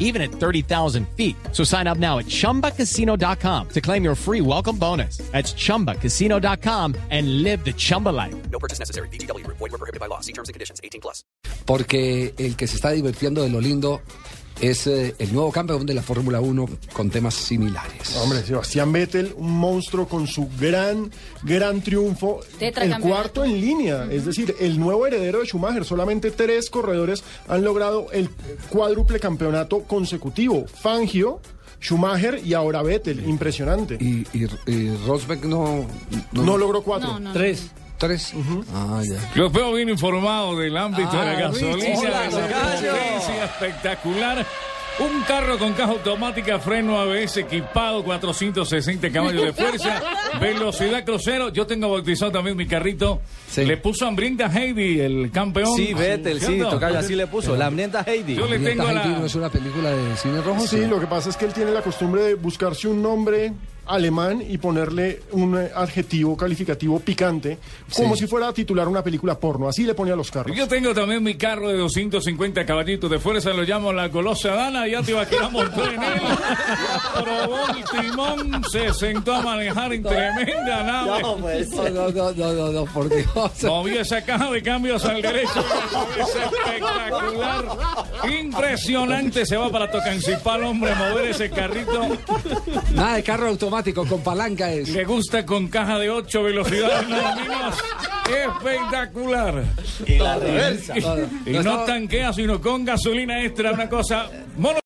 even at 30,000 feet. So sign up now at chumbacasino.com to claim your free welcome bonus. That's chumbacasino.com and live the Chumba life. No purchase necessary. BGW. Void were prohibited by law. See terms and conditions. 18 plus. porque el que se está divirtiendo de lo lindo es eh, el nuevo campeón de la Fórmula 1 con temas similares. Hombre, Sebastián Vettel, un monstruo con su gran, gran triunfo. El cuarto en línea, es decir, el nuevo heredero de Schumacher. Solamente tres corredores han logrado el cuádruple campeonato consecutivo. Fangio, Schumacher y ahora Vettel. Impresionante. Y, y, y Rosberg no, No logró cuatro. No, no. Tres. Ah, ya. Los veo bien informados del ámbito de la Ah, gasolina, de la espectacular. Un carro con caja automática, freno ABS equipado, 460 caballos de fuerza, velocidad crucero. Yo tengo bautizado también mi carrito. Sí. Le puso hambrienta Heidi, el campeón. Sí, Vettel, sí, tocayo, así le puso. La hambrienta Heidi. Yo le tengo Heidi la... no es una película de cine rojo. Sí, lo que pasa es que él tiene la costumbre de buscarse un nombre alemán y ponerle un eh, adjetivo calificativo picante, como Sí. si fuera a titular una película porno. Así le ponía a los carros. Yo tengo también mi carro de 250 caballitos de fuerza, lo llamo la Colosa Dana, ya te iba a montó en él, probó el timón, se sentó a manejar en tremenda nave, No, pues. No, no, no, no, no, no, por Dios. movió esa caja de cambios al derecho, es espectacular, impresionante, se va para Tocancipal, hombre, mover ese carrito, Nada de carro automático, con palanca es. le gusta con caja de 8 velocidades, no menos, espectacular. Y la reversa. Y no tanquea, sino con gasolina extra, una cosa mono.